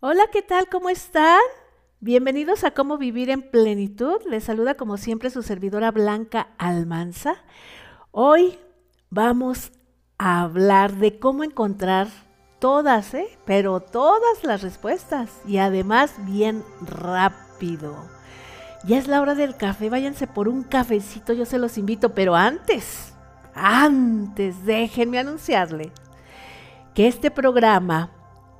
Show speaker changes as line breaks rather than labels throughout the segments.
Hola, ¿qué tal? ¿Cómo están? Bienvenidos a Cómo Vivir en Plenitud. Les saluda como siempre su servidora Blanca Almanza. Hoy vamos a hablar de cómo encontrar todas, ¿eh? pero todas las respuestas y además bien rápido. Ya es la hora del café, váyanse por un cafecito, yo se los invito, pero antes, antes, déjenme anunciarle que este programa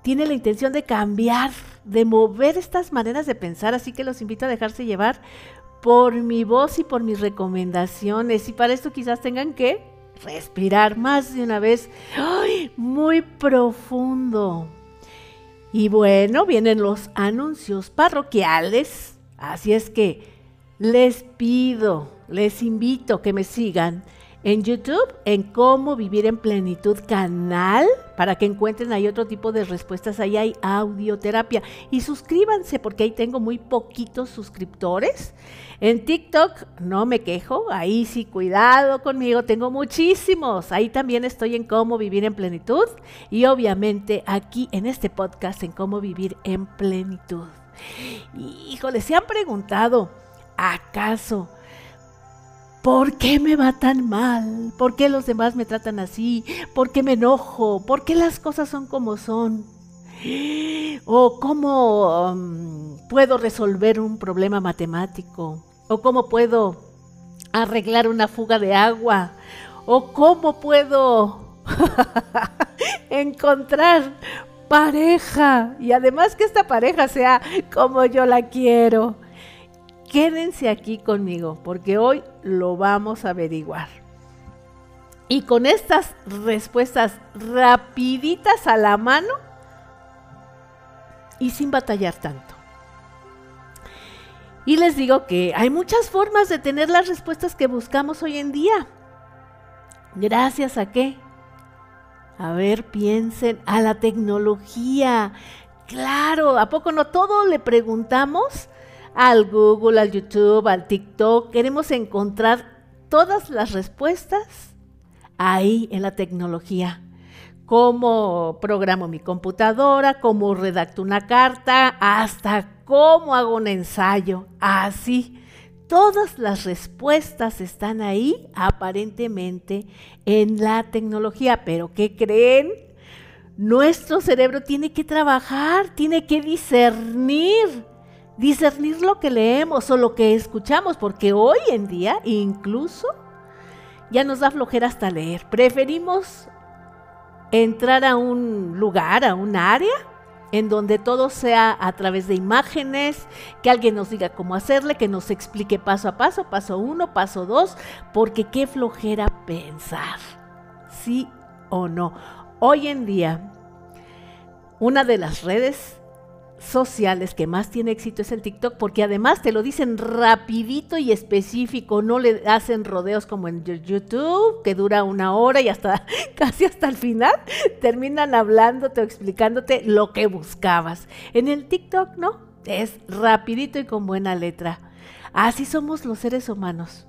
tiene la intención de cambiar, de mover estas maneras de pensar, así que los invito a dejarse llevar por mi voz y por mis recomendaciones. Y para esto quizás tengan que respirar más de una vez, muy profundo. Y bueno, vienen los anuncios parroquiales, así es que les pido, les invito que me sigan en YouTube, en cómo vivir en plenitud canal, para que encuentren ahí otro tipo de respuestas. Ahí hay audioterapia. Y suscríbanse porque ahí tengo muy poquitos suscriptores. En TikTok no me quejo, ahí sí, cuidado conmigo, tengo muchísimos. Ahí también estoy en cómo vivir en plenitud y obviamente aquí en este podcast en cómo vivir en plenitud. Híjole, se han preguntado, ¿acaso ¿Por qué me va tan mal? ¿Por qué los demás me tratan así? ¿Por qué me enojo? ¿Por qué las cosas son como son? ¿O cómo um, puedo resolver un problema matemático? ¿O cómo puedo arreglar una fuga de agua? ¿O cómo puedo encontrar pareja? Y además que esta pareja sea como yo la quiero. Quédense aquí conmigo porque hoy lo vamos a averiguar. Y con estas respuestas rapiditas a la mano y sin batallar tanto. Y les digo que hay muchas formas de tener las respuestas que buscamos hoy en día. Gracias a qué? A ver, piensen, a la tecnología. Claro, ¿a poco no todo le preguntamos? Al Google, al YouTube, al TikTok. Queremos encontrar todas las respuestas ahí en la tecnología. Cómo programo mi computadora, cómo redacto una carta, hasta cómo hago un ensayo. Así. Todas las respuestas están ahí aparentemente en la tecnología. Pero ¿qué creen? Nuestro cerebro tiene que trabajar, tiene que discernir discernir lo que leemos o lo que escuchamos, porque hoy en día incluso ya nos da flojera hasta leer. Preferimos entrar a un lugar, a un área, en donde todo sea a través de imágenes, que alguien nos diga cómo hacerle, que nos explique paso a paso, paso uno, paso dos, porque qué flojera pensar, sí o no. Hoy en día, una de las redes sociales que más tiene éxito es el TikTok, porque además te lo dicen rapidito y específico, no le hacen rodeos como en YouTube, que dura una hora y hasta casi hasta el final terminan hablándote o explicándote lo que buscabas. En el TikTok no, es rapidito y con buena letra. Así somos los seres humanos.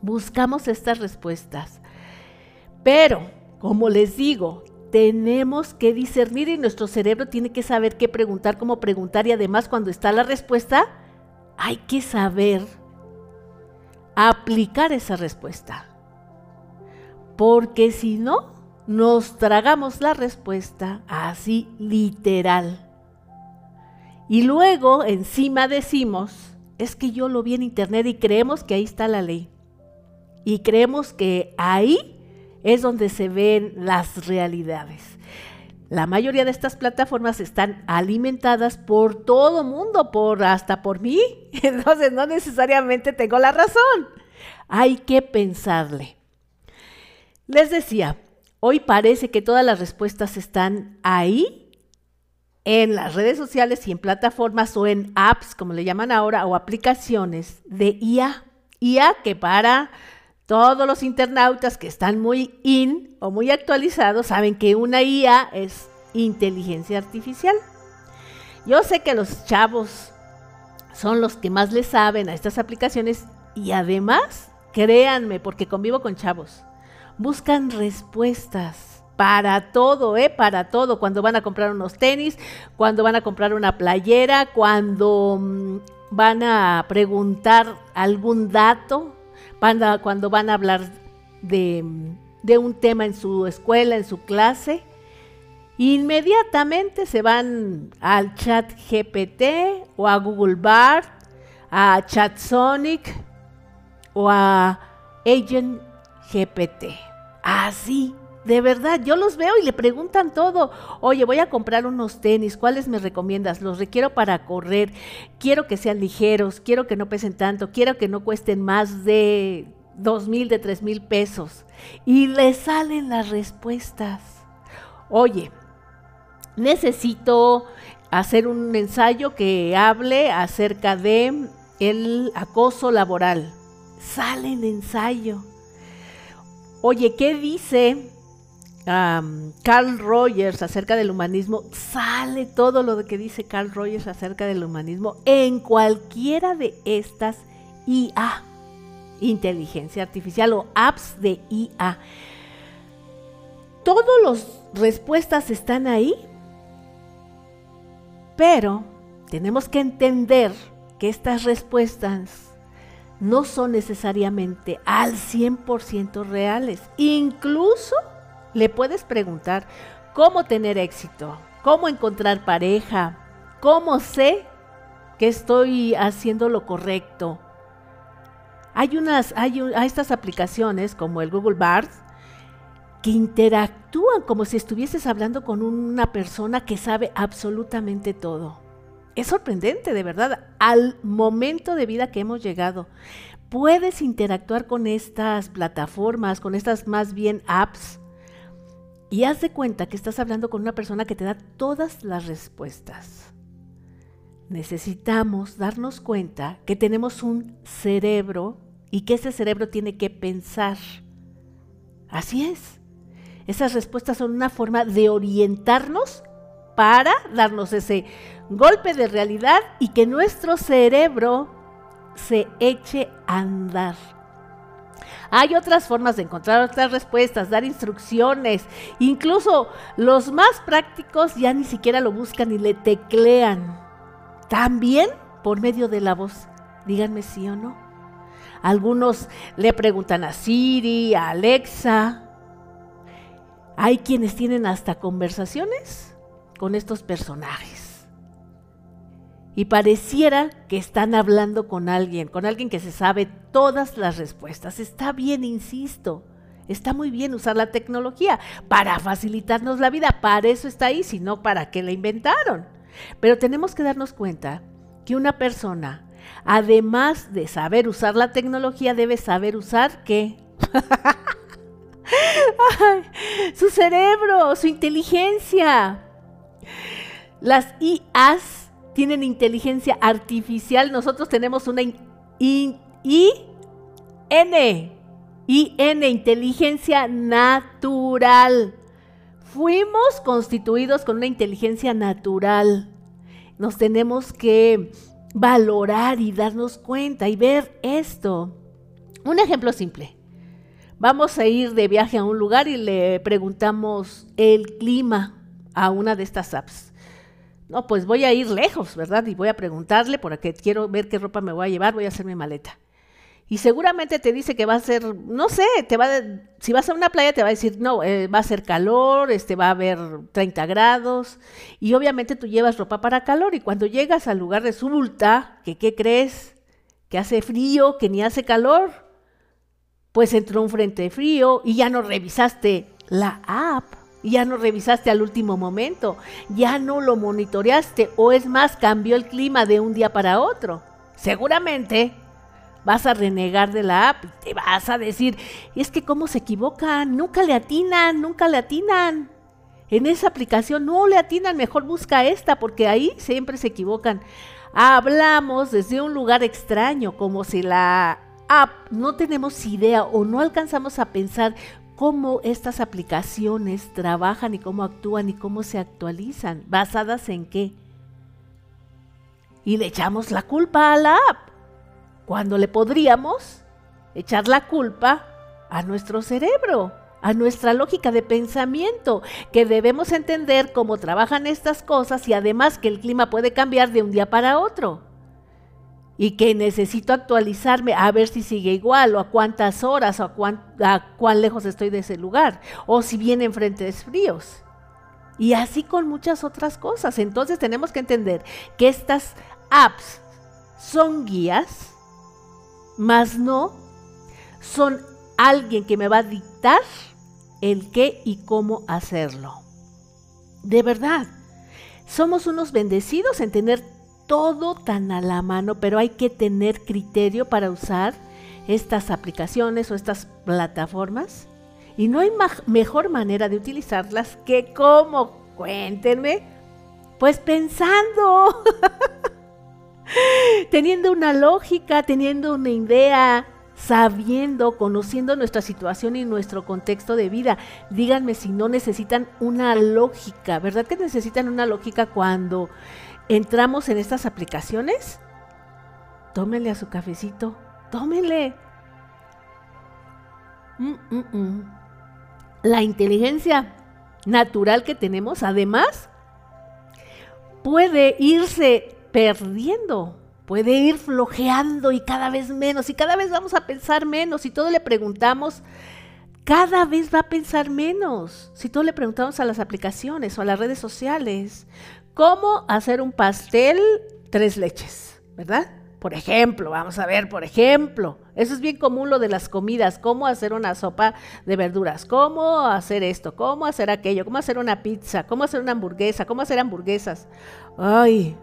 Buscamos estas respuestas. Pero, como les digo, tenemos que discernir y nuestro cerebro tiene que saber qué preguntar, cómo preguntar y además cuando está la respuesta, hay que saber aplicar esa respuesta. Porque si no, nos tragamos la respuesta así literal. Y luego encima decimos, es que yo lo vi en internet y creemos que ahí está la ley. Y creemos que ahí es donde se ven las realidades. La mayoría de estas plataformas están alimentadas por todo mundo, por hasta por mí. Entonces no necesariamente tengo la razón. Hay que pensarle. Les decía, hoy parece que todas las respuestas están ahí en las redes sociales y en plataformas o en apps, como le llaman ahora, o aplicaciones de IA. IA que para todos los internautas que están muy in o muy actualizados saben que una IA es inteligencia artificial. Yo sé que los chavos son los que más le saben a estas aplicaciones y además, créanme, porque convivo con chavos, buscan respuestas. para todo, ¿eh? Para todo. Cuando van a comprar unos tenis, cuando van a comprar una playera, cuando mm, van a preguntar algún dato, cuando van a hablar de, de un tema en su escuela, en su clase. Inmediatamente se van al chat GPT o a Google Bard, a ChatSonic o a Agent GPT. Así de verdad, yo los veo y le preguntan todo. Oye, voy a comprar unos tenis, ¿cuáles me recomiendas? Los requiero para correr, quiero que sean ligeros, quiero que no pesen tanto, quiero que no cuesten más de dos mil, de tres mil pesos. Y le salen las respuestas. Oye, necesito hacer un ensayo que hable acerca de el acoso laboral. Sale el ensayo. Oye, ¿qué dice Carl Rogers acerca del humanismo, sale todo lo que dice Carl Rogers acerca del humanismo en cualquiera de estas IA, inteligencia artificial o apps de IA. Todas las respuestas están ahí, pero tenemos que entender que estas respuestas no son necesariamente al 100% reales. Incluso le puedes preguntar cómo tener éxito, cómo encontrar pareja, cómo sé que estoy haciendo lo correcto. Hay unas, hay, estas aplicaciones como el Google Bard que interactúan como si estuvieses hablando con una persona que sabe absolutamente todo. Es sorprendente, de verdad, al momento de vida que hemos llegado. Puedes interactuar con estas plataformas, con estas más bien apps, y haz de cuenta que estás hablando con una persona que te da todas las respuestas. Necesitamos darnos cuenta que tenemos un cerebro y que ese cerebro tiene que pensar. Así es. Esas respuestas son una forma de orientarnos para darnos ese golpe de realidad y que nuestro cerebro se eche a andar. Hay otras formas de encontrar otras respuestas, dar instrucciones. Incluso los más prácticos ya ni siquiera lo buscan y le teclean. También por medio de la voz. Díganme sí o no. Algunos le preguntan a Siri, a Alexa. Hay quienes tienen hasta conversaciones con estos personajes y pareciera que están hablando con alguien, con alguien que se sabe todas las respuestas. Está bien, insisto, está muy bien usar la tecnología para facilitarnos la vida, para eso está ahí, sino para que la inventaron. Pero tenemos que darnos cuenta que una persona, además de saber usar la tecnología, debe saber usar qué? su cerebro, su inteligencia. Las IAs tienen inteligencia artificial, nosotros tenemos una I, N, inteligencia natural. Fuimos constituidos con una inteligencia natural. Nos tenemos que valorar y darnos cuenta y ver esto. Un ejemplo simple. Vamos a ir de viaje a un lugar y le preguntamos el clima a una de estas apps no, pues voy a ir lejos, ¿verdad? Y voy a preguntarle porque quiero ver qué ropa me voy a llevar, voy a hacer mi maleta. Y seguramente te dice que va a ser, no sé, te va si vas a una playa te va a decir, no, eh, va a ser calor, este, va a haber 30 grados. Y obviamente tú llevas ropa para calor y cuando llegas al lugar resulta que, ¿qué crees? Que hace frío, que ni hace calor. Pues entró un frente frío y ya no revisaste la app ya no revisaste al último momento, ya no lo monitoreaste o es más, cambió el clima de un día para otro. Seguramente vas a renegar de la app, te vas a decir, es que cómo se equivocan, nunca le atinan, nunca le atinan. En esa aplicación no le atinan, mejor busca esta porque ahí siempre se equivocan. Hablamos desde un lugar extraño, como si la app no tenemos idea o no alcanzamos a pensar cómo estas aplicaciones trabajan y cómo actúan y cómo se actualizan, basadas en qué. Y le echamos la culpa a la app, cuando le podríamos echar la culpa a nuestro cerebro, a nuestra lógica de pensamiento, que debemos entender cómo trabajan estas cosas y además que el clima puede cambiar de un día para otro. Y que necesito actualizarme a ver si sigue igual o a cuántas horas o a cuán, a cuán lejos estoy de ese lugar o si vienen frentes fríos. Y así con muchas otras cosas. Entonces tenemos que entender que estas apps son guías, más no son alguien que me va a dictar el qué y cómo hacerlo. De verdad, somos unos bendecidos en tener todo tan a la mano, pero hay que tener criterio para usar estas aplicaciones o estas plataformas. Y no hay mejor manera de utilizarlas que como, cuéntenme, pues pensando, teniendo una lógica, teniendo una idea, sabiendo, conociendo nuestra situación y nuestro contexto de vida. Díganme si no necesitan una lógica, ¿verdad que necesitan una lógica cuando entramos en estas aplicaciones? Tómenle a su cafecito, tómenle. Mm, mm, mm. La inteligencia natural que tenemos, además, puede irse perdiendo puede ir flojeando y cada vez menos y cada vez vamos a pensar menos y todo le preguntamos, cada vez va a pensar menos. Si todo le preguntamos a las aplicaciones o a las redes sociales, ¿cómo hacer un pastel tres leches? ¿Verdad? Por ejemplo, vamos a ver, por ejemplo, eso es bien común lo de las comidas, cómo hacer una sopa de verduras, cómo hacer esto, cómo hacer aquello, cómo hacer una pizza, cómo hacer una hamburguesa, cómo hacer hamburguesas. Ay,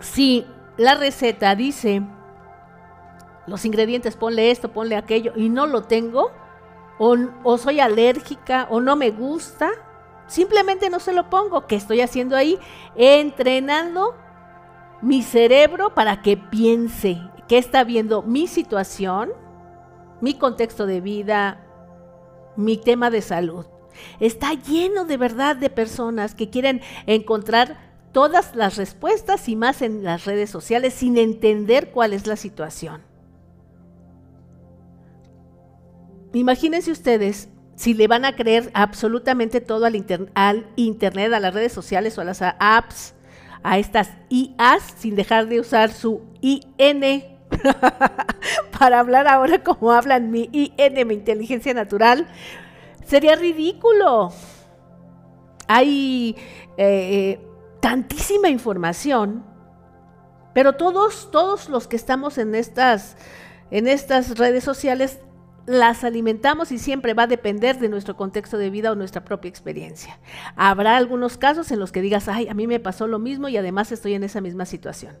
si la receta dice los ingredientes, ponle esto, ponle aquello, y no lo tengo, o, o, soy alérgica, o no me gusta, simplemente no se lo pongo. ¿Qué estoy haciendo ahí? Entrenando mi cerebro para que piense que está viendo mi situación, mi contexto de vida, mi tema de salud. Está lleno de verdad de personas que quieren encontrar todas las respuestas y más en las redes sociales sin entender cuál es la situación. Imagínense ustedes si le van a creer absolutamente todo al, al, Internet, a las redes sociales o a las apps, a estas IAs, sin dejar de usar su IN para hablar ahora como hablan mi IN, mi inteligencia natural, sería ridículo. Hay eh, tantísima información, pero todos, todos los que estamos en estas, en estas redes sociales las alimentamos y siempre va a depender de nuestro contexto de vida o nuestra propia experiencia. Habrá algunos casos en los que digas, ay, a mí me pasó lo mismo y además estoy en esa misma situación.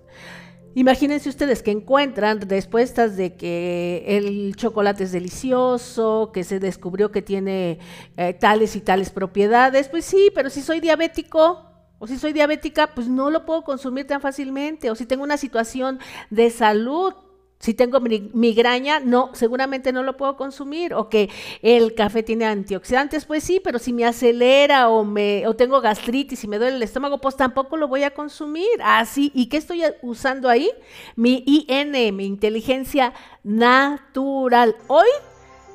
Imagínense ustedes que encuentran respuestas de que el chocolate es delicioso, que se descubrió que tiene eh, tales y tales propiedades. Pues sí, pero si soy diabético, o si soy diabética, pues no lo puedo consumir tan fácilmente. O si tengo una situación de salud, si tengo migraña, no, seguramente no lo puedo consumir. O que el café tiene antioxidantes, pues sí, pero si me acelera o, me, o tengo gastritis y me duele el estómago, pues tampoco lo voy a consumir. Así, ¿y qué estoy usando ahí? Mi IN, mi inteligencia natural. Hoy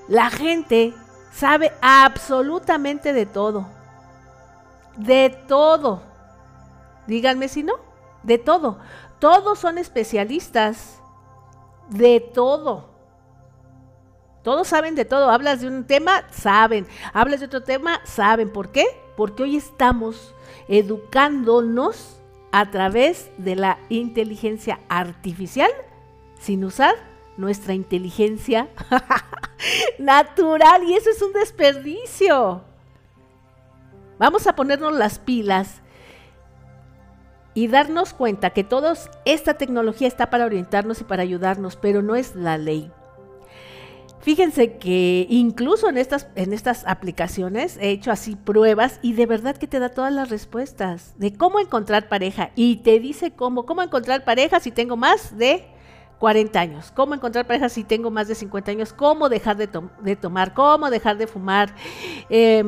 la gente sabe absolutamente de todo. De todo. Díganme si no, de todo. Todos son especialistas de todo. Todos saben de todo. Hablas de un tema, saben. Hablas de otro tema, saben. ¿Por qué? Porque hoy estamos educándonos a través de la inteligencia artificial sin usar nuestra inteligencia natural. Y eso es un desperdicio. Vamos a ponernos las pilas y darnos cuenta que toda esta tecnología está para orientarnos y para ayudarnos, pero no es la ley. Fíjense que incluso en estas, en estas aplicaciones he hecho así pruebas y de verdad que te da todas las respuestas de cómo encontrar pareja y te dice cómo, cómo encontrar pareja si tengo más de 40 años, cómo encontrar pareja si tengo más de 50 años, cómo dejar de, tomar, cómo dejar de fumar. Eh,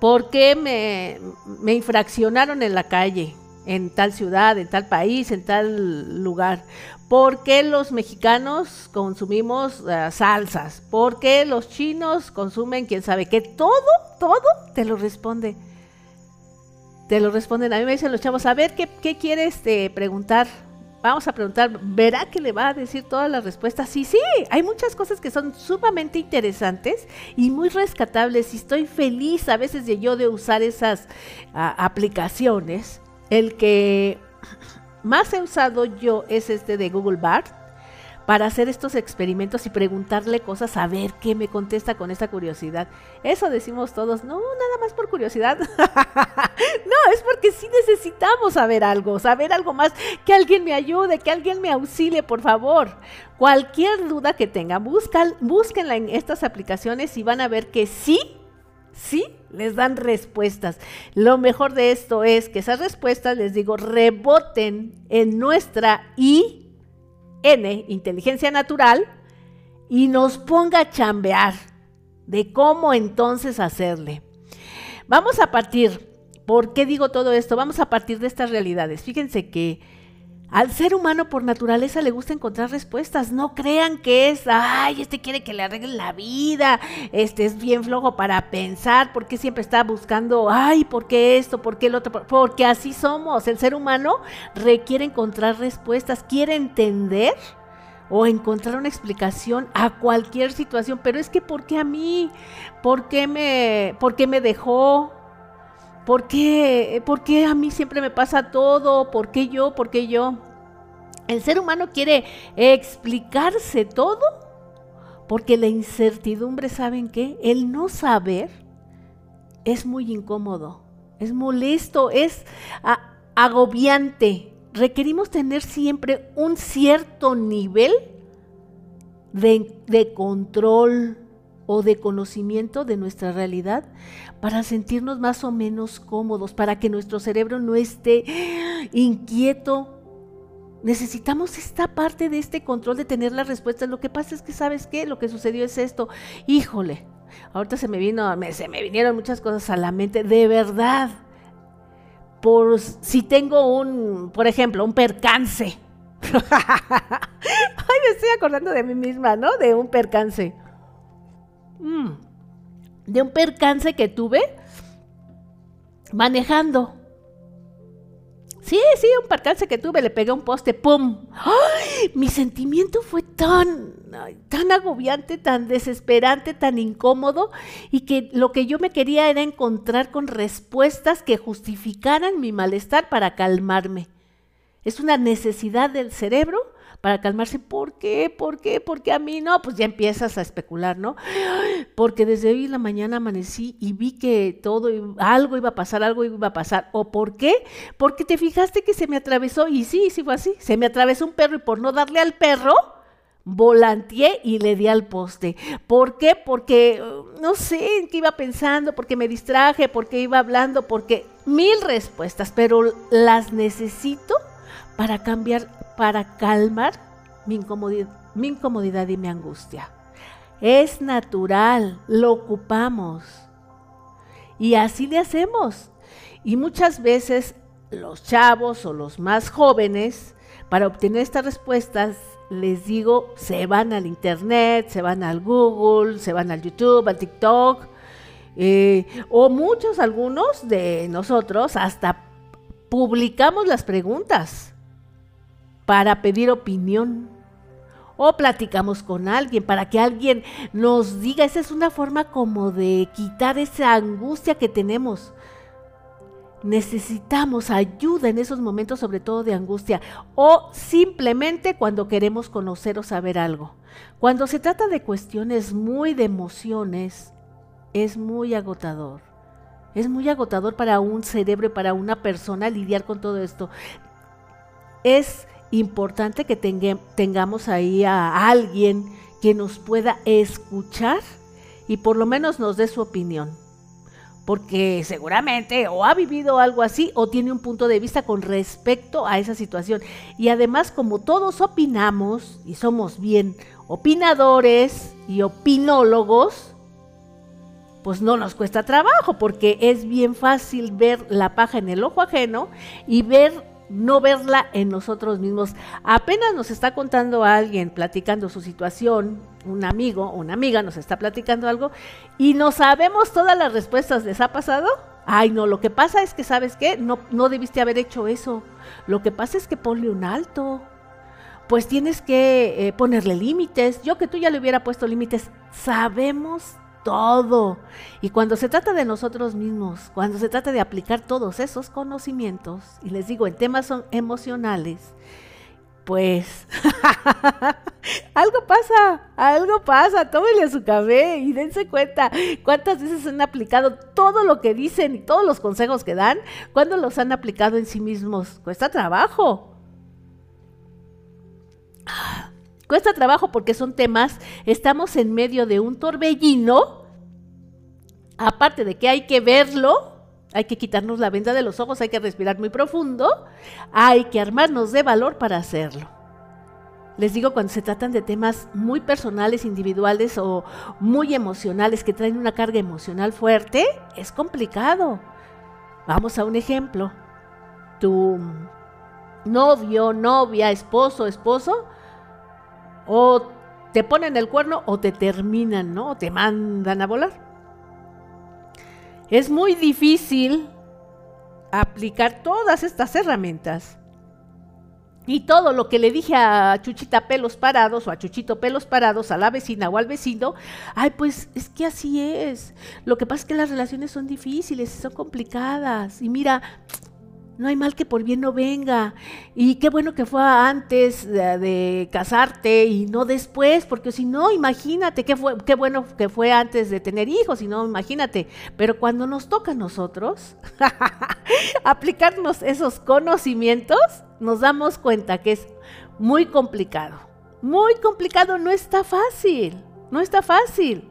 ¿Por qué me, me infraccionaron en la calle? En tal ciudad, en tal país, en tal lugar. ¿Por qué los mexicanos consumimos uh, salsas? ¿Por qué los chinos consumen quién sabe qué? Todo, todo te lo responde. Te lo responden. A mí me dicen los chavos, a ver, ¿qué, quieres este, preguntar? Vamos a preguntar, ¿verá que le va a decir todas las respuestas? Sí, sí, hay muchas cosas que son sumamente interesantes y muy rescatables y estoy feliz a veces de yo de usar esas uh, aplicaciones. El que más he usado yo es este de Google Bart para hacer estos experimentos y preguntarle cosas a ver qué me contesta con esta curiosidad. Eso decimos todos, no, nada más por curiosidad. no, es porque sí necesitamos saber algo, saber algo más, que alguien me ayude, que alguien me auxilie, por favor. Cualquier duda que tengan, buscan, búsquenla en estas aplicaciones y van a ver que sí sí les dan respuestas. Lo mejor de esto es que esas respuestas, les digo, reboten en nuestra IN, inteligencia natural, y nos ponga a chambear de cómo entonces hacerle. Vamos a partir, ¿por qué digo todo esto? Vamos a partir de estas realidades. Fíjense que al ser humano por naturaleza le gusta encontrar respuestas. No crean que es, ay, este quiere que le arreglen la vida, este es bien flojo para pensar, porque siempre está buscando, ay, ¿por qué esto? ¿Por qué el otro? Porque así somos. El ser humano requiere encontrar respuestas, quiere entender o encontrar una explicación a cualquier situación. Pero es que, ¿por qué a mí? ¿Por qué me, por qué me dejó? ¿Por qué, ¿Por qué a mí siempre me pasa todo? ¿Por qué yo? ¿Por qué yo? El ser humano quiere explicarse todo porque la incertidumbre, ¿saben qué? El no saber es muy incómodo, es molesto, es agobiante. Requerimos tener siempre un cierto nivel de control, o de conocimiento de nuestra realidad para sentirnos más o menos cómodos, para que nuestro cerebro no esté inquieto. Necesitamos esta parte de este control de tener las respuestas. Lo que pasa es que, ¿sabes qué? Lo que sucedió es esto. Híjole, ahorita se me vino, me, se me vinieron muchas cosas a la mente. De verdad, por si tengo un, por ejemplo, un percance. Ay, me estoy acordando de mí misma, ¿no? De un percance Mm. De un percance que tuve manejando. Sí, sí, un percance que tuve, le pegué un poste, ¡pum! Mi sentimiento fue tan, tan agobiante, tan desesperante, tan incómodo, y que lo que yo me quería era encontrar con respuestas que justificaran mi malestar para calmarme. Es una necesidad del cerebro para calmarse. ¿Por qué? ¿Por qué? ¿Por qué a mí no? Pues ya empiezas a especular, ¿no? Porque desde hoy en la mañana amanecí y vi que todo, algo iba a pasar, algo iba a pasar. ¿O por qué? Porque te fijaste que se me atravesó, y sí, sí fue así, se me atravesó un perro y por no darle al perro, volanteé y le di al poste. ¿Por qué? Porque no sé en qué iba pensando, porque me distraje, porque iba hablando, porque mil respuestas, pero las necesito para cambiar para calmar mi incomodidad, y mi angustia. Es natural, lo ocupamos. Y así le hacemos. Y muchas veces los chavos o los más jóvenes, para obtener estas respuestas, les digo, se van al internet, se van al Google, se van al YouTube, al TikTok, eh, o muchos, algunos de nosotros, hasta publicamos las preguntas para pedir opinión. O platicamos con alguien para que alguien nos diga. Esa es una forma como de quitar esa angustia que tenemos. Necesitamos ayuda en esos momentos, sobre todo de angustia, o simplemente cuando queremos conocer o saber algo. Cuando se trata de cuestiones muy de emociones, es muy agotador. Es muy agotador para un cerebro para una persona lidiar con todo esto. Es importante que tengamos ahí a alguien que nos pueda escuchar y por lo menos nos dé su opinión. Porque seguramente o ha vivido algo así o tiene un punto de vista con respecto a esa situación. Y además como todos opinamos y somos bien opinadores y opinólogos, pues no nos cuesta trabajo porque es bien fácil ver la paja en el ojo ajeno y ver no verla en nosotros mismos. Apenas nos está contando alguien, platicando su situación, un amigo o una amiga nos está platicando algo y no sabemos todas las respuestas. ¿Les ha pasado? Ay, no, lo que pasa es que, ¿sabes qué? No, no debiste haber hecho eso. Lo que pasa es que ponle un alto. Pues tienes que eh, ponerle límites. Yo que tú ya le hubiera puesto límites. Sabemos todo. Y cuando se trata de nosotros mismos, cuando se trata de aplicar todos esos conocimientos, y les digo, en temas son emocionales, pues algo pasa, algo pasa, tómenle su café y dense cuenta cuántas veces han aplicado todo lo que dicen y todos los consejos que dan, cuando los han aplicado en sí mismos. Cuesta trabajo. Cuesta trabajo porque son temas, estamos en medio de un torbellino, aparte de que hay que verlo, hay que quitarnos la venda de los ojos, hay que respirar muy profundo, hay que armarnos de valor para hacerlo. Les digo, cuando se tratan de temas muy personales, individuales o muy emocionales, que traen una carga emocional fuerte, es complicado. Vamos a un ejemplo. Tu novio, novia, esposo, esposo, o te ponen el cuerno o te terminan, ¿no? O te mandan a volar. Es muy difícil aplicar todas estas herramientas. Y todo lo que le dije a Chuchita pelos parados o a Chuchito pelos parados, a la vecina o al vecino, ay, pues es que así es. Lo que pasa es que las relaciones son difíciles, son complicadas. Y mira, no hay mal que por bien no venga. Y qué bueno que fue antes de, casarte y no después, porque si no, imagínate, qué, fue, qué bueno que fue antes de tener hijos, y no, imagínate. Pero cuando nos toca a nosotros aplicarnos esos conocimientos, nos damos cuenta que es muy complicado. Muy complicado, no está fácil, no está fácil.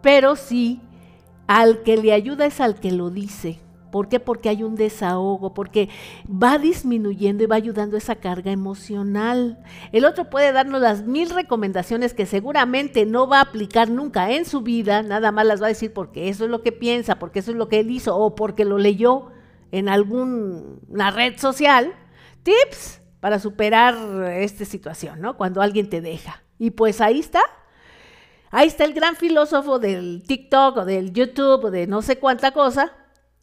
Pero sí, al que le ayuda es al que lo dice ¿Por qué? Porque hay un desahogo, porque va disminuyendo y va ayudando esa carga emocional. El otro puede darnos las mil recomendaciones que seguramente no va a aplicar nunca en su vida, nada más las va a decir porque eso es lo que piensa, porque eso es lo que él hizo o porque lo leyó en alguna red social. Tips para superar esta situación, ¿no? Cuando alguien te deja. Y pues ahí está, Ahí está el gran filósofo del TikTok o del YouTube o de no sé cuánta cosa,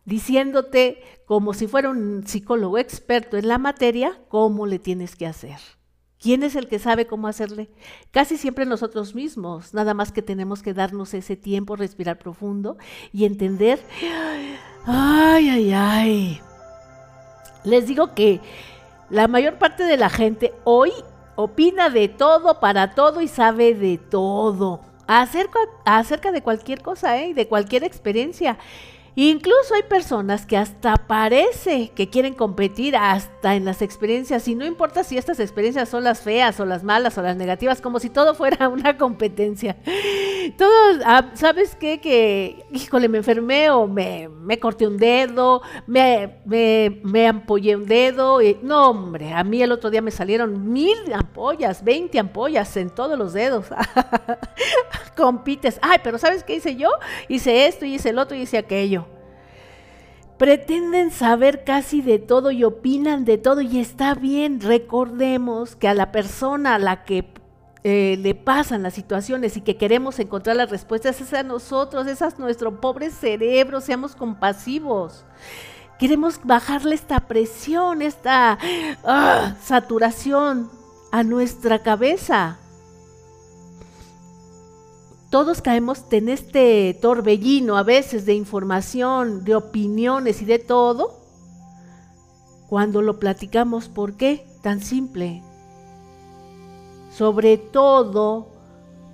diciéndote como si fuera un psicólogo experto en la materia, cómo le tienes que hacer. ¿Quién es el que sabe cómo hacerle? Casi siempre nosotros mismos, nada más que tenemos que darnos ese tiempo, respirar profundo y entender, ay, ay, ay. Les digo que la mayor parte de la gente hoy opina de todo, para todo y sabe de todo, acerca, acerca de cualquier cosa, ¿eh? de cualquier experiencia. Incluso hay personas que hasta parece que quieren competir hasta en las experiencias y no importa si estas experiencias son las feas o las malas o las negativas, como si todo fuera una competencia. Todo, ah, ¿sabes qué? Que, híjole, me enfermé o me, corté un dedo, me, me, ampollé un dedo. Y, no, hombre, a mí el otro día me salieron mil ampollas, 20 ampollas en todos los dedos. Compites. Ay, pero ¿sabes qué hice yo? Hice esto y hice el otro y hice aquello pretenden saber casi de todo y opinan de todo y está bien, recordemos que a la persona a la que eh, le pasan las situaciones y que queremos encontrar las respuestas es a nosotros, es a nuestro pobre cerebro, seamos compasivos. Queremos bajarle esta presión, esta ah, saturación a nuestra cabeza todos caemos en este torbellino a veces de información, de opiniones y de todo, cuando lo platicamos, ¿por qué? Tan simple. Sobre todo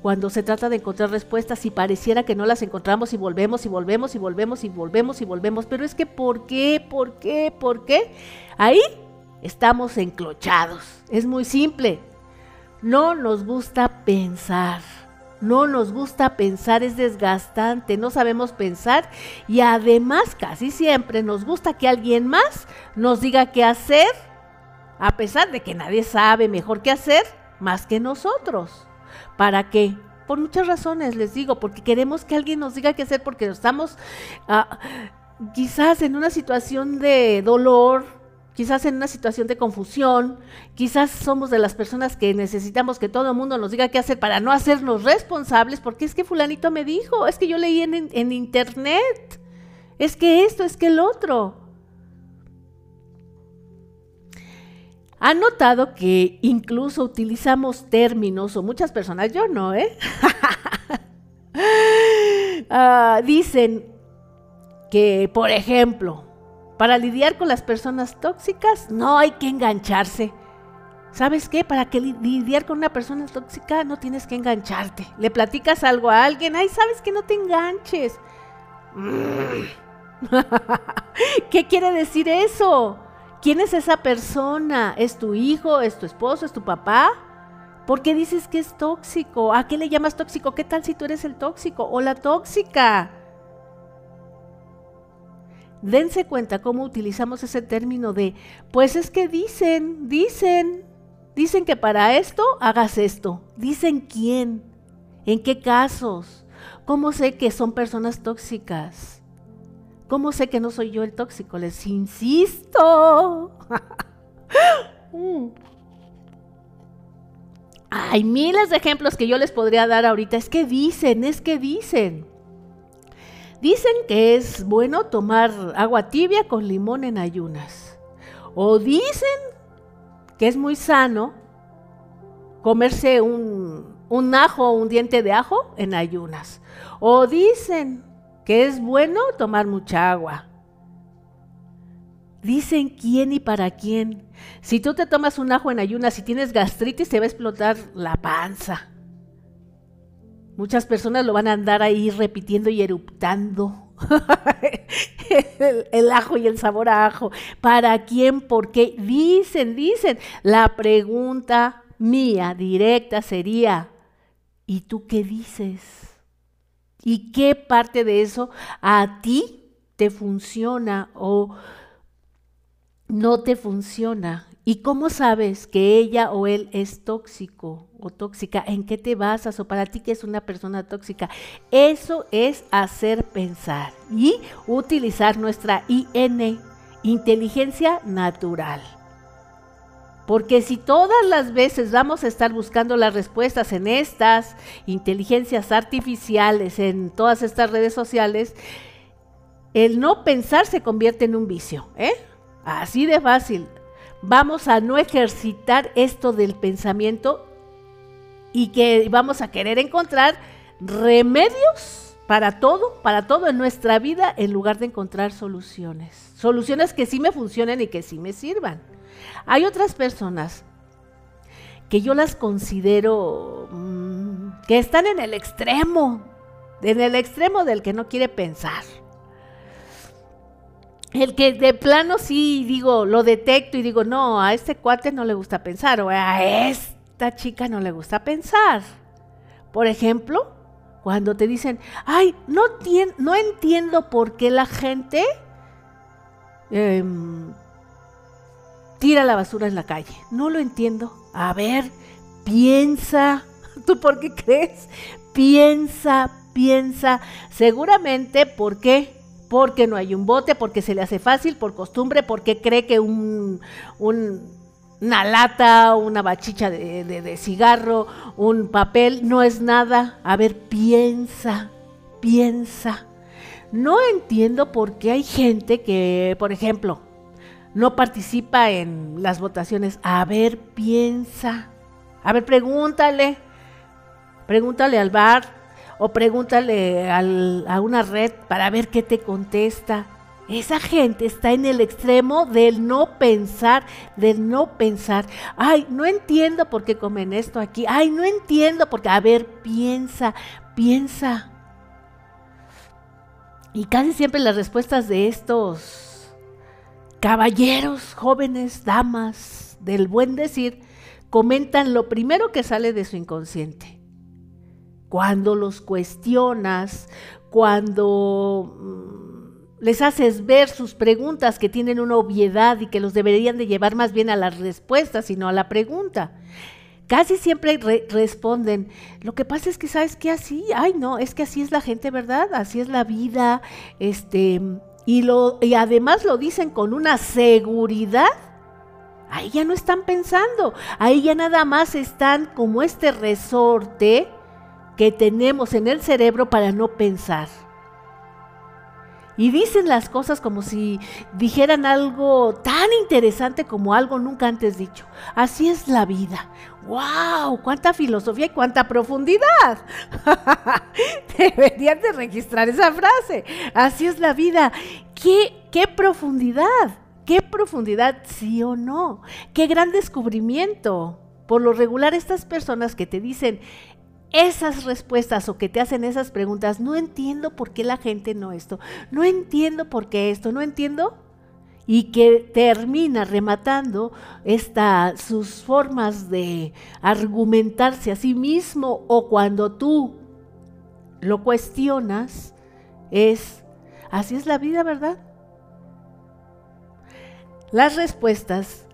cuando se trata de encontrar respuestas y pareciera que no las encontramos y volvemos y volvemos y volvemos y volvemos y volvemos. Pero es que ¿por qué? ¿Por qué? ¿Por qué? Ahí estamos enclochados. Es muy simple. No nos gusta pensar no nos gusta pensar, es desgastante, no sabemos pensar y además casi siempre nos gusta que alguien más nos diga qué hacer, a pesar de que nadie sabe mejor qué hacer más que nosotros. ¿Para qué? Por muchas razones, les digo, porque queremos que alguien nos diga qué hacer, porque estamos ah, quizás en una situación de dolor, quizás en una situación de confusión, quizás somos de las personas que necesitamos que todo el mundo nos diga qué hacer para no hacernos responsables, porque es que fulanito me dijo, es que yo leí en, internet, es que esto, es que el otro. ¿Han notado que incluso utilizamos términos, o muchas personas, yo no, ¿eh? Ah, dicen que, por ejemplo, para lidiar con las personas tóxicas no hay que engancharse. ¿Sabes qué? Para que lidiar con una persona tóxica no tienes que engancharte. Le platicas algo a alguien, ay, sabes que no te enganches. ¿Qué quiere decir eso? ¿Quién es esa persona? ¿Es tu hijo? ¿Es tu esposo? ¿Es tu papá? ¿Por qué dices que es tóxico? ¿A qué le llamas tóxico? ¿Qué tal si tú eres el tóxico o la tóxica? Dense cuenta cómo utilizamos ese término de, pues es que dicen, dicen, dicen que para esto hagas esto. Dicen quién, en qué casos, cómo sé que son personas tóxicas. ¿Cómo sé que no soy yo el tóxico? Les insisto. Mm. Hay miles de ejemplos que yo les podría dar ahorita. Es que dicen, es que dicen. Dicen que es bueno tomar agua tibia con limón en ayunas. O dicen que es muy sano comerse un, un ajo un diente de ajo en ayunas. O dicen que es bueno tomar mucha agua. Dicen quién y para quién. Si tú te tomas un ajo en ayunas y tienes gastritis, te va a explotar la panza. Muchas personas lo van a andar ahí repitiendo y eruptando. el, ajo y el sabor a ajo. ¿Para quién? ¿Por qué? Dicen, dicen. La pregunta mía directa sería, ¿y tú qué dices? ¿Y qué parte de eso a ti te funciona o no te funciona? ¿Y cómo sabes que ella o él es tóxico tóxica? ¿En qué te basas o para ti que es una persona tóxica? Eso es hacer pensar y utilizar nuestra IN, inteligencia natural. Porque si todas las veces vamos a estar buscando las respuestas en estas inteligencias artificiales, en todas estas redes sociales, el no pensar se convierte en un vicio. ¿eh? Así de fácil. Vamos a no ejercitar esto del pensamiento y que vamos a querer encontrar remedios para todo, para todo en nuestra vida, en lugar de encontrar soluciones. Soluciones que sí me funcionen y que sí me sirvan. Hay otras personas que yo las considero mm, que están en el extremo, en el extremo del que no quiere pensar. El que de plano sí digo, lo detecto y digo, no, a este cuate no le gusta pensar o a esta chica no le gusta pensar. Por ejemplo, cuando te dicen, ay, no, entiendo por qué la gente em, tira la basura en la calle. No lo entiendo. A ver, piensa. ¿Tú por qué crees? Piensa, piensa. Seguramente, ¿por qué? Porque no hay un bote, porque se le hace fácil, por costumbre, porque cree que un, una lata, una bachicha de, de cigarro, un papel, no es nada. A ver, piensa, piensa. No entiendo por qué hay gente que, por ejemplo, no participa en las votaciones. A ver, piensa. A ver, pregúntale. Pregúntale al bar o pregúntale a una red para ver qué te contesta. Esa gente está en el extremo del no pensar, del no pensar. Ay, no entiendo por qué comen esto aquí. Ay, no entiendo por qué. A ver, piensa, piensa. Y casi siempre las respuestas de estos caballeros, jóvenes, damas del buen decir, comentan lo primero que sale de su inconsciente. Cuando los cuestionas, cuando mm, les haces ver sus preguntas que tienen una obviedad y que los deberían de llevar más bien a las respuestas, sino a la pregunta. Casi siempre responden, lo que pasa es que sabes que así, ay no, es que así es la gente, ¿verdad? Así es la vida, este, y, lo, y además lo dicen con una seguridad, ahí ya no están pensando, ahí ya nada más están como este resorte que tenemos en el cerebro para no pensar. Y dicen las cosas como si dijeran algo tan interesante como algo nunca antes dicho. Así es la vida. ¡Wow! ¡Cuánta filosofía y cuánta profundidad! Deberían de registrar esa frase. Así es la vida. ¿Qué, qué profundidad? ¿Qué profundidad, sí o no? ¡Qué gran descubrimiento! Por lo regular, estas personas que te dicen, esas respuestas o que te hacen esas preguntas, no entiendo por qué la gente no esto, no entiendo por qué esto, no entiendo. Y que termina rematando esta, sus formas de argumentarse a sí mismo o cuando tú lo cuestionas, es, así es la vida, ¿verdad? Las respuestas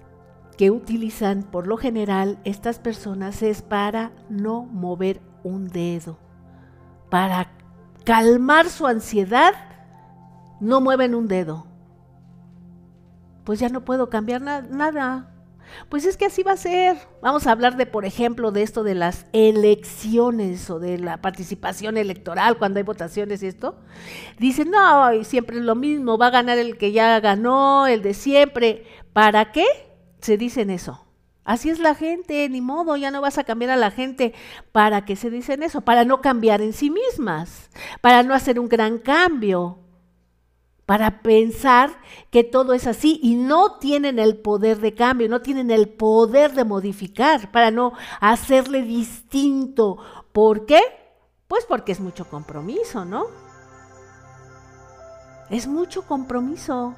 que utilizan por lo general estas personas es para no mover un dedo. Para calmar su ansiedad, no mueven un dedo. Pues ya no puedo cambiar nada. Pues es que así va a ser. Vamos a hablar de, por ejemplo, de esto de las elecciones o de la participación electoral cuando hay votaciones y esto. Dicen, no, siempre es lo mismo, va a ganar el que ya ganó, el de siempre. ¿Para qué? Se dicen eso. Así es la gente, ni modo, ya no vas a cambiar a la gente. ¿Para qué se dicen eso? Para no cambiar en sí mismas, para no hacer un gran cambio, para pensar que todo es así y no tienen el poder de cambio, no tienen el poder de modificar, para no hacerle distinto. ¿Por qué? Pues porque es mucho compromiso, ¿no? Es mucho compromiso.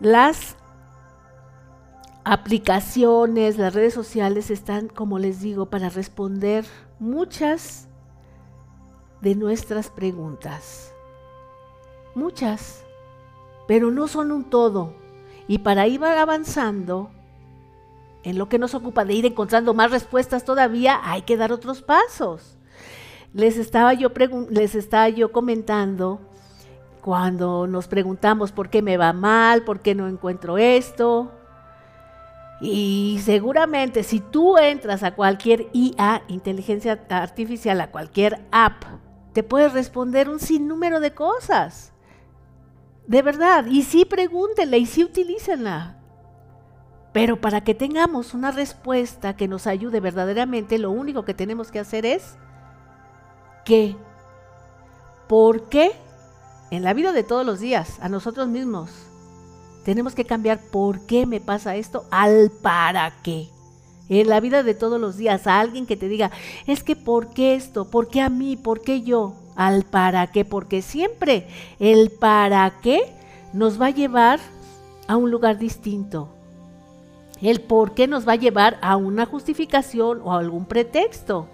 Las aplicaciones, las redes sociales están, como les digo, para responder muchas de nuestras preguntas. Muchas, pero no son un todo. Y para ir avanzando, en lo que nos ocupa de ir encontrando más respuestas todavía, hay que dar otros pasos. Les estaba yo, les estaba yo comentando cuando nos preguntamos por qué me va mal, por qué no encuentro esto. Y seguramente si tú entras a cualquier IA, inteligencia artificial, a cualquier app, te puedes responder un sinnúmero de cosas. De verdad. Y sí pregúntenle y sí utilícenla. Pero para que tengamos una respuesta que nos ayude verdaderamente, lo único que tenemos que hacer es ¿qué? ¿Por qué en la vida de todos los días, a nosotros mismos. Tenemos que cambiar por qué me pasa esto al para qué. En la vida de todos los días, a alguien que te diga, es que ¿por qué esto? ¿Por qué a mí? ¿Por qué yo? Al para qué, porque siempre el para qué nos va a llevar a un lugar distinto. El por qué nos va a llevar a una justificación o a algún pretexto.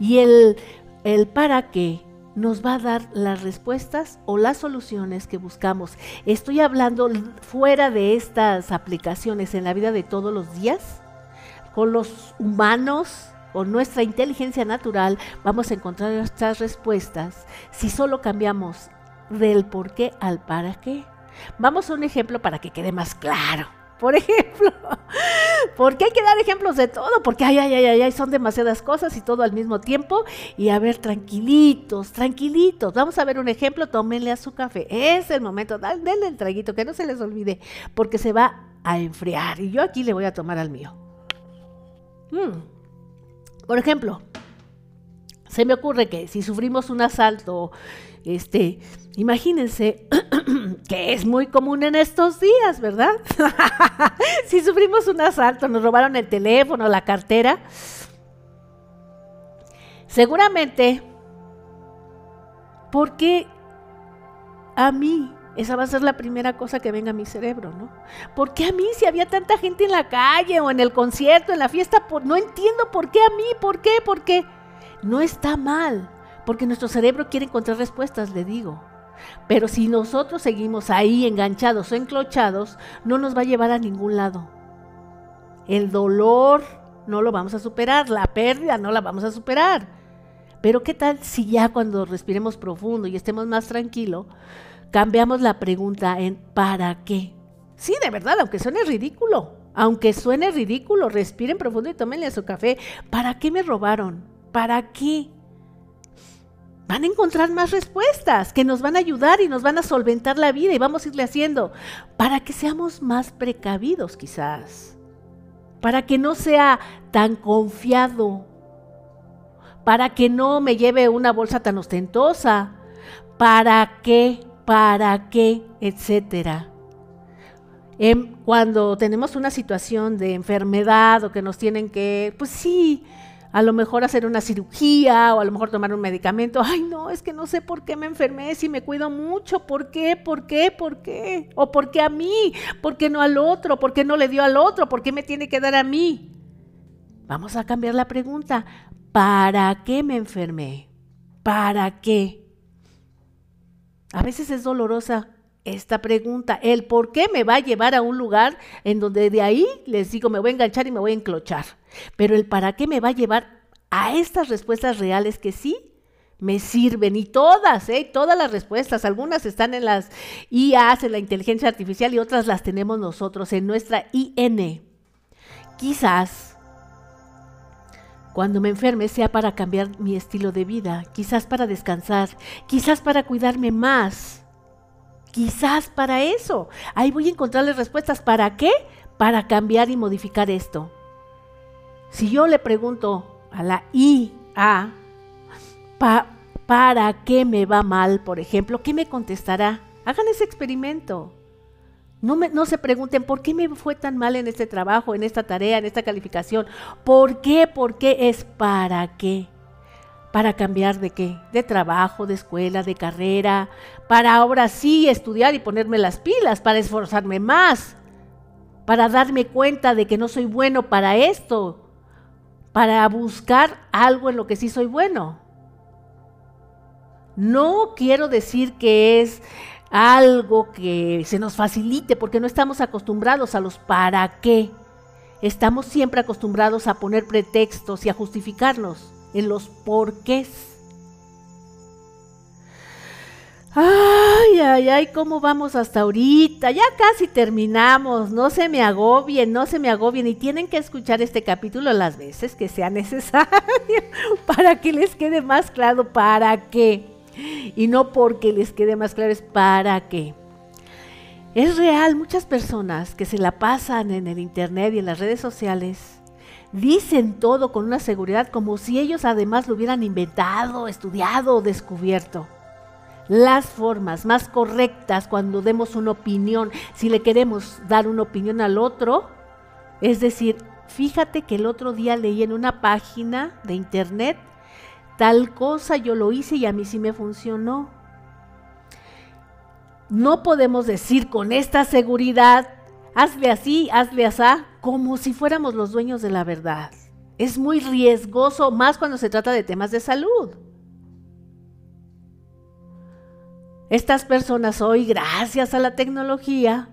Y el, el para qué nos va a dar las respuestas o las soluciones que buscamos. Estoy hablando fuera de estas aplicaciones en la vida de todos los días, con los humanos, con nuestra inteligencia natural, vamos a encontrar estas respuestas si solo cambiamos del por qué al para qué. Vamos a un ejemplo para que quede más claro por ejemplo. Porque hay que dar ejemplos de todo, porque ay, ay, ay, ay, son demasiadas cosas y todo al mismo tiempo. Y a ver, tranquilitos, tranquilitos. Vamos a ver un ejemplo, tómenle a su café. Es el momento, denle el traguito, que no se les olvide, porque se va a enfriar. Y yo aquí le voy a tomar al mío. Mm. Por ejemplo, se me ocurre que si sufrimos un asalto, este, imagínense que es muy común en estos días, ¿verdad? si sufrimos un asalto, nos robaron el teléfono, la cartera, seguramente, porque a mí esa va a ser la primera cosa que venga a mi cerebro, ¿no? ¿Por qué a mí si había tanta gente en la calle o en el concierto, en la fiesta? no entiendo por qué a mí, por qué, por qué. No está mal, porque nuestro cerebro quiere encontrar respuestas, le digo. Pero si nosotros seguimos ahí enganchados o enclochados, no nos va a llevar a ningún lado. El dolor no lo vamos a superar, la pérdida no la vamos a superar. Pero ¿qué tal si ya cuando respiremos profundo y estemos más tranquilos, cambiamos la pregunta en ¿para qué? Sí, de verdad, aunque suene ridículo, aunque suene ridículo, respiren profundo y tómenle su café. ¿Para qué me robaron? ¿Para qué? Van a encontrar más respuestas que nos van a ayudar y nos van a solventar la vida y vamos a irle haciendo para que seamos más precavidos quizás, para que no sea tan confiado, para que no me lleve una bolsa tan ostentosa, para qué, para qué, etcétera. Em, cuando tenemos una situación de enfermedad o que nos tienen que, pues sí, a lo mejor hacer una cirugía o a lo mejor tomar un medicamento. Ay, no, es que no sé por qué me enfermé, si me cuido mucho, ¿por qué? ¿Por qué? ¿Por qué? ¿O por qué a mí? ¿Por qué no al otro? ¿Por qué no le dio al otro? ¿Por qué me tiene que dar a mí? Vamos a cambiar la pregunta. ¿Para qué me enfermé? ¿Para qué? A veces es dolorosa esta pregunta. El por qué me va a llevar a un lugar en donde de ahí les digo me voy a enganchar y me voy a enclochar. Pero el para qué me va a llevar a estas respuestas reales que sí me sirven y todas, ¿eh? todas las respuestas, algunas están en las IAs, en la inteligencia artificial y otras las tenemos nosotros en nuestra IN. Quizás cuando me enferme sea para cambiar mi estilo de vida, quizás para descansar, quizás para cuidarme más Quizás para eso. Ahí voy a encontrarle respuestas. ¿Para qué? Para cambiar y modificar esto. Si yo le pregunto a la IA, ¿para qué me va mal, por ejemplo? ¿Qué me contestará? Hagan ese experimento. No, no se pregunten por qué me fue tan mal en este trabajo, en esta tarea, en esta calificación. ¿Por qué? ¿Por qué es para qué? Para cambiar de qué? De trabajo, de escuela, de carrera, para ahora sí estudiar y ponerme las pilas, para esforzarme más, para darme cuenta de que no soy bueno para esto, para buscar algo en lo que sí soy bueno. No quiero decir que es algo que se nos facilite porque no estamos acostumbrados a los para qué. Estamos siempre acostumbrados a poner pretextos y a justificarnos en los porqués. Ay, ay, ay, ¿cómo vamos hasta ahorita? Ya casi terminamos, no se me agobien, no se me agobien y tienen que escuchar este capítulo las veces que sea necesario para que les quede más claro para qué. Y no porque les quede más claro, es para qué. Es real, muchas personas que se la pasan en el internet y en las redes sociales dicen todo con una seguridad como si ellos además lo hubieran inventado, estudiado o descubierto. Las formas más correctas cuando demos una opinión, si le queremos dar una opinión al otro, es decir, fíjate que el otro día leí en una página de internet tal cosa yo lo hice y a mí sí me funcionó. No podemos decir con esta seguridad, hazle así, hazle así, como si fuéramos los dueños de la verdad. Es muy riesgoso, más cuando se trata de temas de salud. Estas personas hoy, gracias a la tecnología,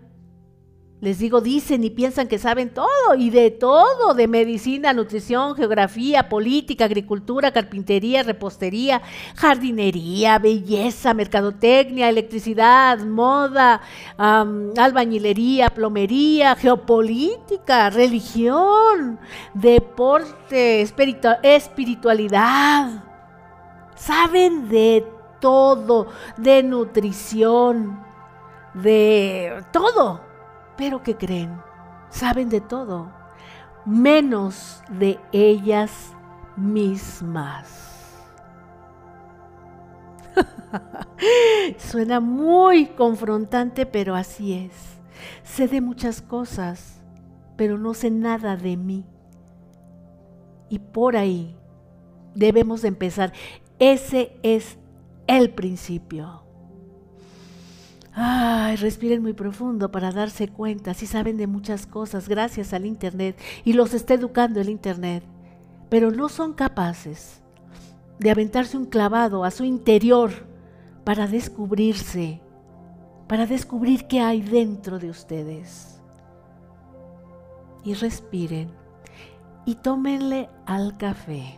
les digo, dicen y piensan que saben todo y de todo, de medicina, nutrición, geografía, política, agricultura, carpintería, repostería, jardinería, belleza, mercadotecnia, electricidad, moda, albañilería, plomería, geopolítica, religión, deporte, espiritualidad. Saben de todo, de nutrición, de todo pero ¿qué creen? Saben de todo, menos de ellas mismas. Suena muy confrontante, pero así es. Sé de muchas cosas, pero no sé nada de mí. Y por ahí debemos de empezar. Ese es el principio. Ay, respiren muy profundo para darse cuenta si saben de muchas cosas gracias al Internet y los está educando el Internet, pero no son capaces de aventarse un clavado a su interior para descubrirse, para descubrir qué hay dentro de ustedes. Y respiren y tómenle al café.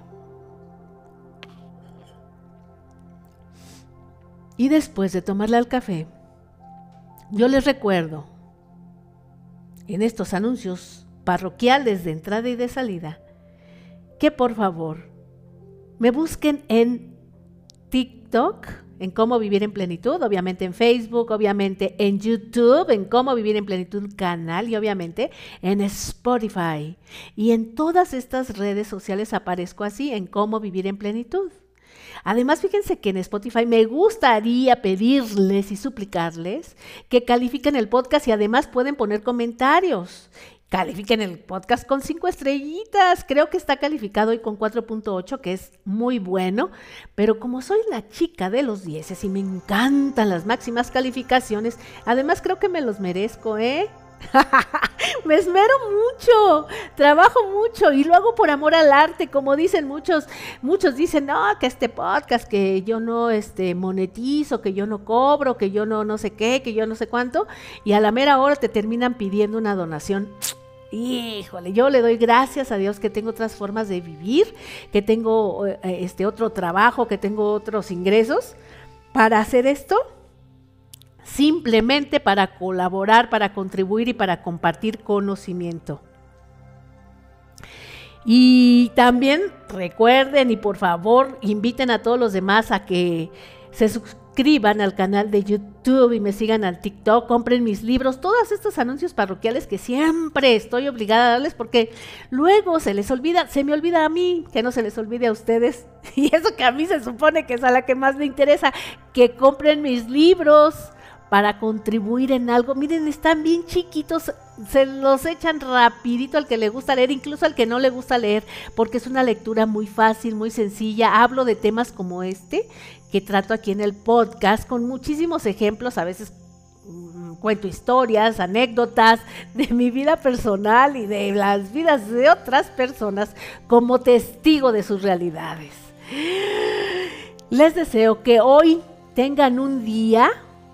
Y después de tomarle al café, yo les recuerdo en estos anuncios parroquiales de entrada y de salida que por favor me busquen en TikTok, en cómo vivir en plenitud, obviamente en Facebook, obviamente en YouTube, en cómo vivir en plenitud canal y obviamente en Spotify. Y en todas estas redes sociales aparezco así, en cómo vivir en plenitud. Además, fíjense que en Spotify me gustaría pedirles y suplicarles que califiquen el podcast y además pueden poner comentarios. Califiquen el podcast con cinco estrellitas. Creo que está calificado hoy con 4.8, que es muy bueno. Pero como soy la chica de los dieces y me encantan las máximas calificaciones, además creo que me los merezco, ¿eh? me esmero mucho, trabajo mucho y lo hago por amor al arte, como dicen muchos, muchos dicen, no, que este podcast, que yo no este, monetizo, que yo no cobro, que yo no no sé qué, que yo no sé cuánto, y a la mera hora te terminan pidiendo una donación. Híjole, yo le doy gracias a Dios que tengo otras formas de vivir, que tengo eh, este otro trabajo, que tengo otros ingresos para hacer esto simplemente para colaborar, para contribuir y para compartir conocimiento. Y también recuerden y por favor inviten a todos los demás a que se suscriban al canal de YouTube y me sigan al TikTok, compren mis libros, todos estos anuncios parroquiales que siempre estoy obligada a darles porque luego se les olvida, se me olvida a mí, que no se les olvide a ustedes. Y eso que a mí se supone que es a la que más me interesa, que compren mis libros para contribuir en algo. Miren, están bien chiquitos, se los echan rapidito al que le gusta leer, incluso al que no le gusta leer, porque es una lectura muy fácil, muy sencilla. Hablo de temas como este que trato aquí en el podcast con muchísimos ejemplos, a veces mm, cuento historias, anécdotas de mi vida personal y de las vidas de otras personas como testigo de sus realidades. Les deseo que hoy tengan un día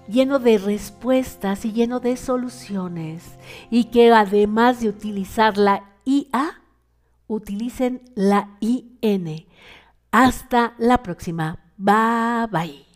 lleno de respuestas y lleno de soluciones y que además de utilizar la IA, utilicen la IN. Hasta la próxima. Bye bye.